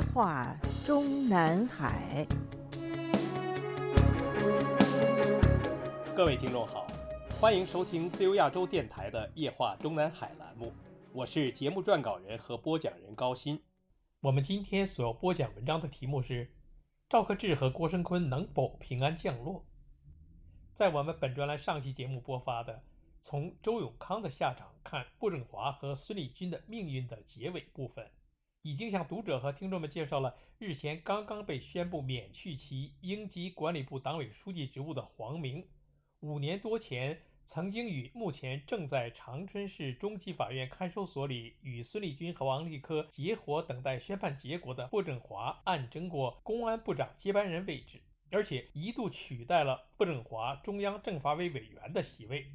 夜话中南海。各位听众好，欢迎收听自由亚洲电台的《夜话中南海》栏目，我是节目撰稿人和播讲人高鑫。我们今天所要播讲文章的题目是：赵克志和郭声琨能否平安降落？在我们本专栏上期节目播发的“从周永康的下场看傅政华和孙立军的命运”的结尾部分，已经向读者和听众们介绍了日前刚刚被宣布免去其应急管理部党委书记职务的黄明。五年多前，曾经与目前正在长春市中级法院看守所里与孙立军和王立科结伙等待宣判结果的傅政华，暗争过公安部长接班人位置，而且一度取代了傅政华中央政法委委员的席位。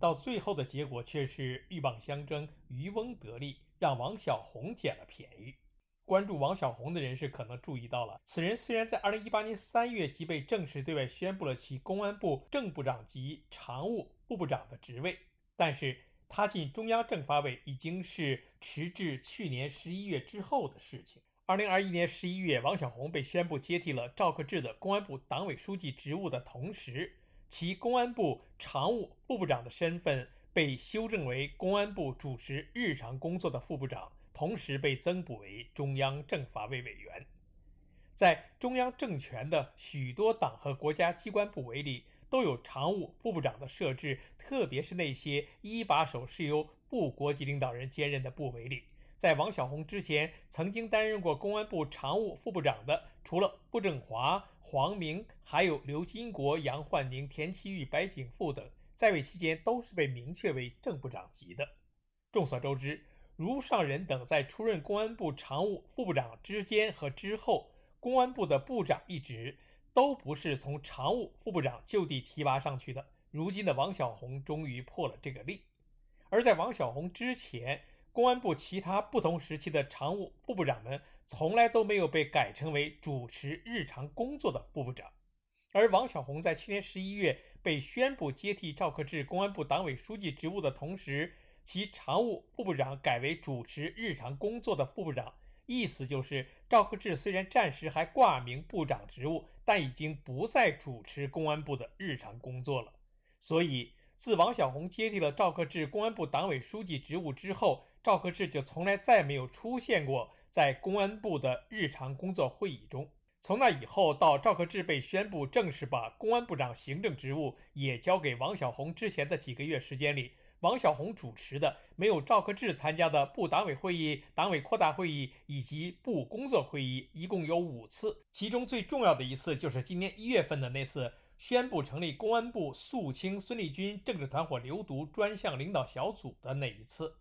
到最后的结果却是鹬蚌相争，渔翁得利，让王小红捡了便宜。关注王小红的人士可能注意到了，此人虽然在2018年3月即被正式对外宣布了其公安部正部长及常务副部长的职位，但是他进中央政法委已经是迟至去年11月之后的事情。2021年11月，王小红被宣布接替了赵克志的公安部党委书记职务的同时，其公安部常务副部长的身份被修正为公安部主持日常工作的副部长。同时被增补为中央政法委委员，在中央政权的许多党和国家机关部委里，都有常务副部长的设置，特别是那些一把手是由部国级领导人兼任的部委里。在王小红之前，曾经担任过公安部常务副部长的，除了傅政华、黄明，还有刘金国、杨焕宁、田其玉、白景富等，在位期间都是被明确为正部长级的。众所周知。如上人等在出任公安部常务副部长之间和之后，公安部的部长一职都不是从常务副部长就地提拔上去的。如今的王小红终于破了这个例。而在王小红之前，公安部其他不同时期的常务副部长们从来都没有被改称为主持日常工作的副部长。而王小红在去年十一月被宣布接替赵克志公安部党委书记职务的同时，其常务副部长改为主持日常工作的副部长，意思就是赵克志虽然暂时还挂名部长职务，但已经不再主持公安部的日常工作了。所以，自王小红接替了赵克志公安部党委书记职务之后，赵克志就从来再没有出现过在公安部的日常工作会议中。从那以后，到赵克志被宣布正式把公安部长行政职务也交给王小红之前的几个月时间里。王小红主持的没有赵克志参加的部党委会议、党委扩大会议以及部工作会议，一共有五次。其中最重要的一次就是今年一月份的那次宣布成立公安部肃清孙立军政治团伙流毒专项领导小组的那一次。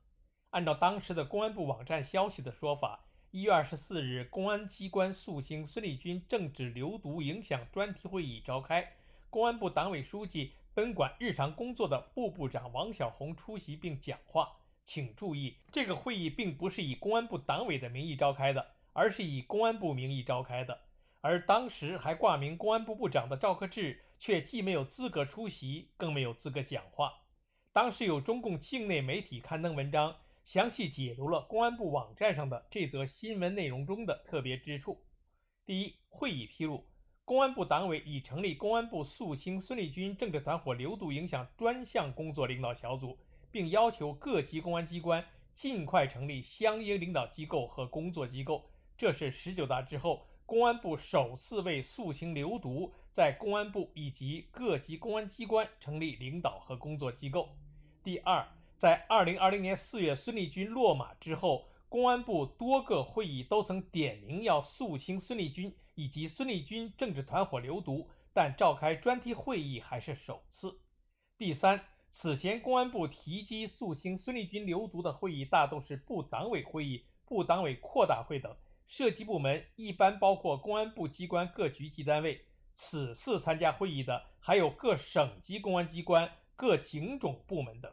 按照当时的公安部网站消息的说法，一月二十四日，公安机关肃清孙立军政治流毒影响专题会议召开，公安部党委书记。分管日常工作的副部长王小红出席并讲话。请注意，这个会议并不是以公安部党委的名义召开的，而是以公安部名义召开的。而当时还挂名公安部部长的赵克志，却既没有资格出席，更没有资格讲话。当时有中共境内媒体刊登文章，详细解读了公安部网站上的这则新闻内容中的特别之处。第一，会议披露。公安部党委已成立公安部肃清孙立军政治团伙流毒影响专项工作领导小组，并要求各级公安机关尽快成立相应领导机构和工作机构。这是十九大之后公安部首次为肃清流毒，在公安部以及各级公安机关成立领导和工作机构。第二，在二零二零年四月孙立军落马之后。公安部多个会议都曾点名要肃清孙立军以及孙立军政治团伙流毒，但召开专题会议还是首次。第三，此前公安部提及肃清孙立军流毒的会议，大都是部党委会议、部党委扩大会等，涉及部门一般包括公安部机关各局级单位。此次参加会议的还有各省级公安机关、各警种部门等。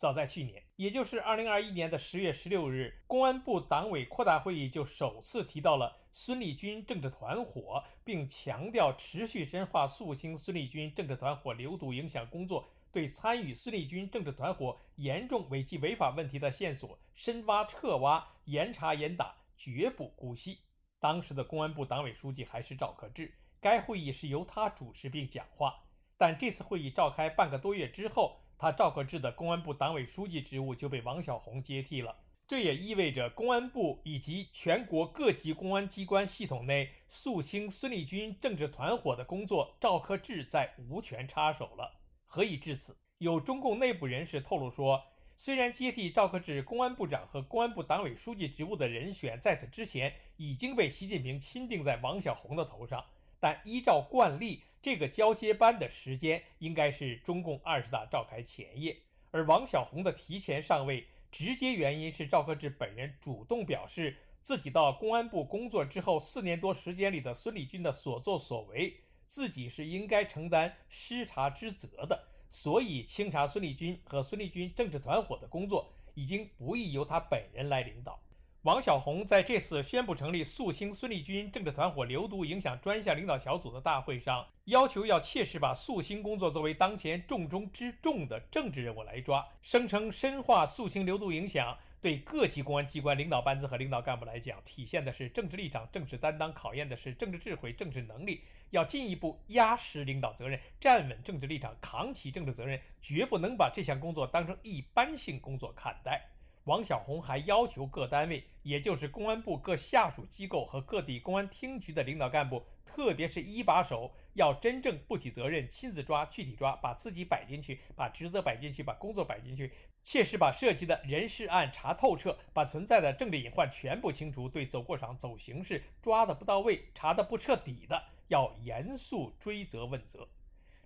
早在去年，也就是二零二一年的十月十六日，公安部党委扩大会议就首次提到了孙立军政治团伙，并强调持续深化肃清孙立军政治团伙流毒影响工作，对参与孙立军政治团伙严重违纪违法问题的线索深挖彻挖、严查严打，绝不姑息。当时的公安部党委书记还是赵克志，该会议是由他主持并讲话。但这次会议召开半个多月之后，他赵克志的公安部党委书记职务就被王小红接替了。这也意味着公安部以及全国各级公安机关系统内肃清孙立军政治团伙的工作，赵克志在无权插手了。何以至此？有中共内部人士透露说。虽然接替赵克志公安部长和公安部党委书记职务的人选在此之前已经被习近平钦定在王小红的头上，但依照惯例，这个交接班的时间应该是中共二十大召开前夜。而王小红的提前上位，直接原因是赵克志本人主动表示，自己到公安部工作之后四年多时间里的孙立军的所作所为，自己是应该承担失察之责的。所以，清查孙立军和孙立军政治团伙的工作已经不宜由他本人来领导。王小红在这次宣布成立肃清孙立军政治团伙流毒影响专项领导小组的大会上，要求要切实把肃清工作作为当前重中之重的政治任务来抓，声称深化肃清流毒影响。对各级公安机关领导班子和领导干部来讲，体现的是政治立场、政治担当，考验的是政治智慧、政治能力。要进一步压实领导责任，站稳政治立场，扛起政治责任，绝不能把这项工作当成一般性工作看待。王小洪还要求各单位，也就是公安部各下属机构和各地公安厅局的领导干部，特别是一把手，要真正负起责任，亲自抓、具体抓，把自己摆进去，把职责摆进去，把工作摆进去，切实把涉及的人事案查透彻，把存在的政治隐患全部清除，对走过场、走形式抓的不到位、查的不彻底的，要严肃追责问责。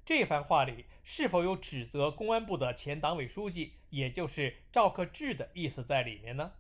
这番话里是否有指责公安部的前党委书记，也就是赵克志的意思在里面呢？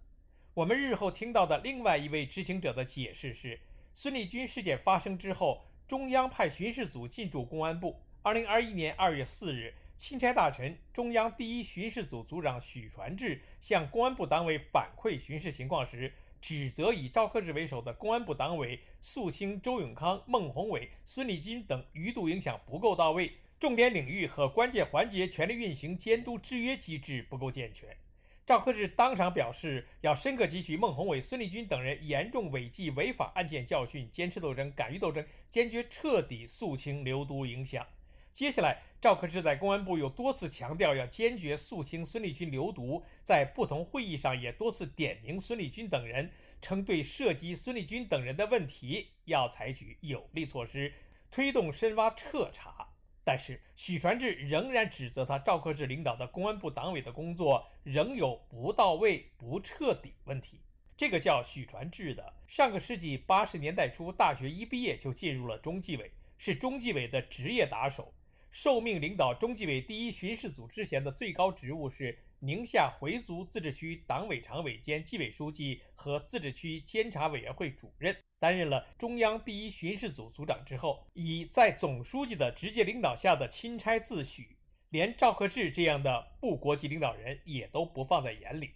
我们日后听到的另外一位知情者的解释是：孙立军事件发生之后，中央派巡视组进驻公安部。二零二一年二月四日，钦差大臣、中央第一巡视组组长许传志向公安部党委反馈巡视情况时，指责以赵克志为首的公安部党委肃清周永康、孟宏伟、孙立军等余毒影响不够到位。重点领域和关键环节权力运行监督制约机制不够健全。赵克志当场表示，要深刻汲取孟宏伟、孙立军等人严重违纪违法案件教训，坚持斗争、敢于斗争，坚决彻底肃清流毒影响。接下来，赵克志在公安部又多次强调要坚决肃清孙立军流毒，在不同会议上也多次点名孙立军等人，称对涉及孙立军等人的问题要采取有力措施，推动深挖彻查。但是许传志仍然指责他赵克志领导的公安部党委的工作仍有不到位、不彻底问题。这个叫许传志的，上个世纪八十年代初大学一毕业就进入了中纪委，是中纪委的职业打手，受命领导中纪委第一巡视组之前的最高职务是宁夏回族自治区党委常委兼纪委书记和自治区监察委员会主任。担任了中央第一巡视组组长之后，以在总书记的直接领导下的钦差自诩，连赵克志这样的部国级领导人也都不放在眼里，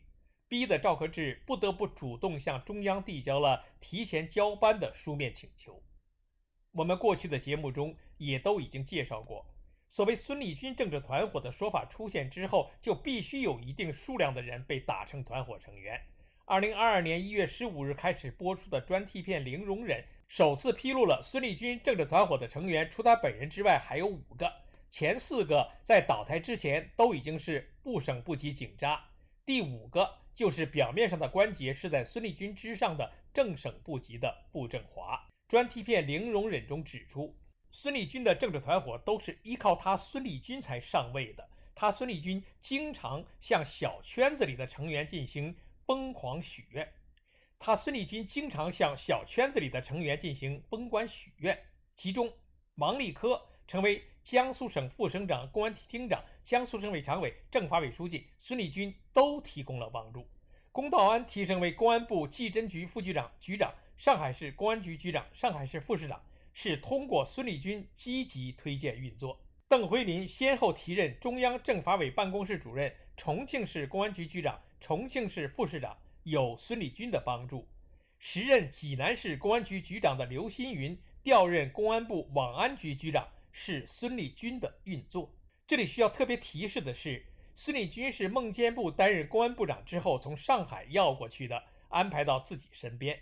逼得赵克志不得不主动向中央递交了提前交班的书面请求。我们过去的节目中也都已经介绍过，所谓孙立军政治团伙的说法出现之后，就必须有一定数量的人被打成团伙成员。二零二二年一月十五日开始播出的专题片《零容忍》首次披露了孙立军政治团伙的成员，除他本人之外还有五个，前四个在倒台之前都已经是部省部级警察，第五个就是表面上的关节是在孙立军之上的正省部级的傅政华。专题片《零容忍》中指出，孙立军的政治团伙都是依靠他孙立军才上位的，他孙立军经常向小圈子里的成员进行。疯狂许愿，他孙立军经常向小圈子里的成员进行封官许愿。其中，王立科成为江苏省副省长、公安厅厅长，江苏省委常委、政法委书记，孙立军都提供了帮助。龚道安提升为公安部技侦局副局长、局长，上海市公安局局长、上海市副市长，是通过孙立军积极推荐运作。邓辉林先后提任中央政法委办公室主任、重庆市公安局局长。重庆市副市长有孙立军的帮助，时任济南市公安局局长的刘新云调任公安部网安局局长，是孙立军的运作。这里需要特别提示的是，孙立军是孟建部担任公安部长之后从上海要过去的，安排到自己身边。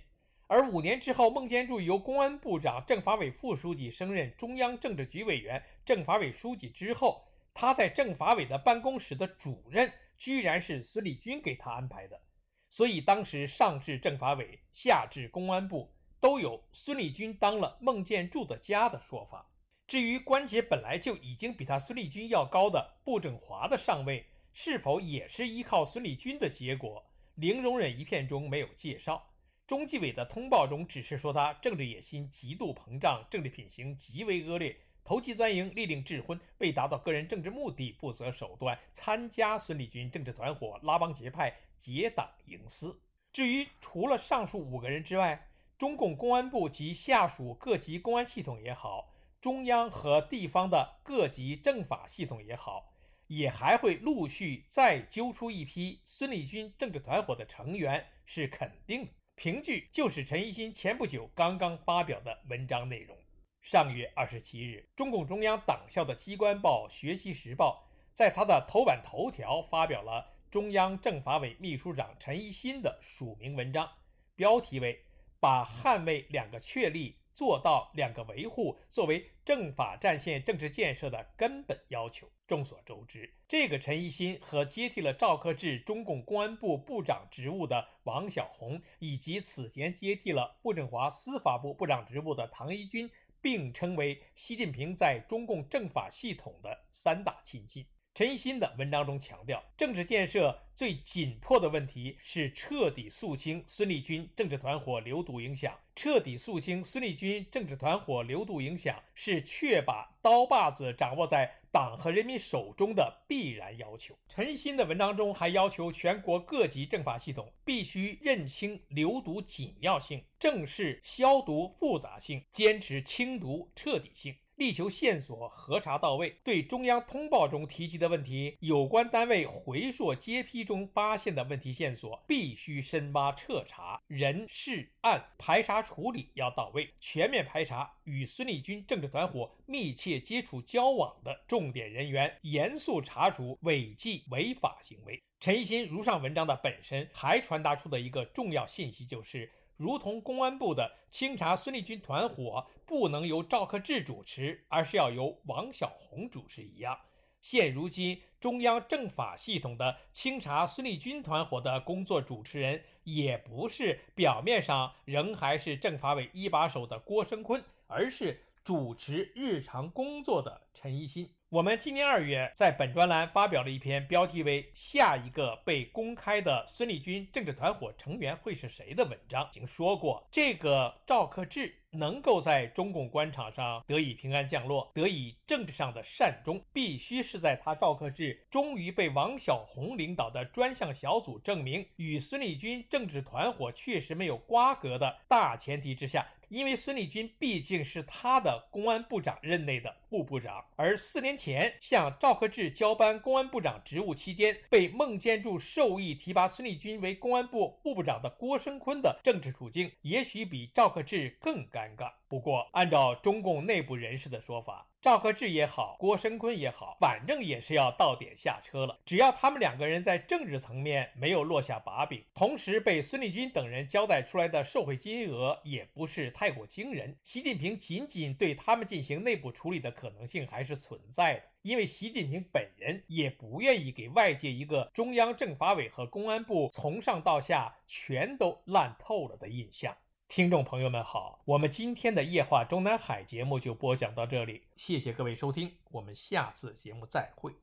而五年之后，孟建柱由公安部长、政法委副书记升任中央政治局委员、政法委书记之后，他在政法委的办公室的主任居然是孙立军给他安排的。所以当时上至政法委，下至公安部，都有孙立军当了孟建柱的家的说法。至于关节本来就已经比他孙立军要高的步正华的上位，是否也是依靠孙立军的结果？零容忍一片中没有介绍。中纪委的通报中只是说他政治野心极度膨胀，政治品行极为恶劣，投机钻营，利令智昏，为达到个人政治目的不择手段，参加孙立军政治团伙，拉帮结派，结党营私。至于除了上述五个人之外，中共公安部及下属各级公安系统也好，中央和地方的各级政法系统也好，也还会陆续再揪出一批孙立军政治团伙的成员，是肯定的。凭据就是陈一新前不久刚刚发表的文章内容。上月二十七日，中共中央党校的机关报《学习时报》在他的头版头条发表了中央政法委秘书长陈一新的署名文章，标题为“把捍卫两个确立”。做到两个维护作为政法战线政治建设的根本要求。众所周知，这个陈一新和接替了赵克志中共公安部部长职务的王小洪，以及此前接替了傅政华司法部部长职务的唐一军，并称为习近平在中共政法系统的三大亲信。陈一新的文章中强调，政治建设最紧迫的问题是彻底肃清孙立军政治团伙流毒影响。彻底肃清孙立军政治团伙流毒影响，是确把刀把子掌握在党和人民手中的必然要求。陈新的文章中还要求全国各级政法系统必须认清流毒紧要性，正视消毒复杂性，坚持清毒彻底性。力求线索核查到位，对中央通报中提及的问题，有关单位回溯揭批中发现的问题线索，必须深挖彻查，人事案排查处理要到位，全面排查与孙立军政治团伙密切接触交往的重点人员，严肃查处违纪违法行为。陈一新如上文章的本身还传达出的一个重要信息就是。如同公安部的清查孙立军团伙不能由赵克志主持，而是要由王小洪主持一样，现如今中央政法系统的清查孙立军团伙的工作主持人，也不是表面上仍还是政法委一把手的郭声琨，而是主持日常工作的陈一新。我们今年二月在本专栏发表了一篇标题为《下一个被公开的孙立军政治团伙成员会是谁》的文章，已经说过，这个赵克志能够在中共官场上得以平安降落，得以政治上的善终，必须是在他赵克志终于被王小红领导的专项小组证明与孙立军政治团伙确实没有瓜葛的大前提之下。因为孙立军毕竟是他的公安部长任内的副部长，而四年前向赵克志交班公安部长职务期间，被孟建柱授意提拔孙立军为公安部副部长的郭声琨的政治处境，也许比赵克志更尴尬。不过，按照中共内部人士的说法，赵克志也好，郭声琨也好，反正也是要到点下车了。只要他们两个人在政治层面没有落下把柄，同时被孙立军等人交代出来的受贿金额也不是太过惊人，习近平仅仅对他们进行内部处理的可能性还是存在的。因为习近平本人也不愿意给外界一个中央政法委和公安部从上到下全都烂透了的印象。听众朋友们好，我们今天的夜话中南海节目就播讲到这里，谢谢各位收听，我们下次节目再会。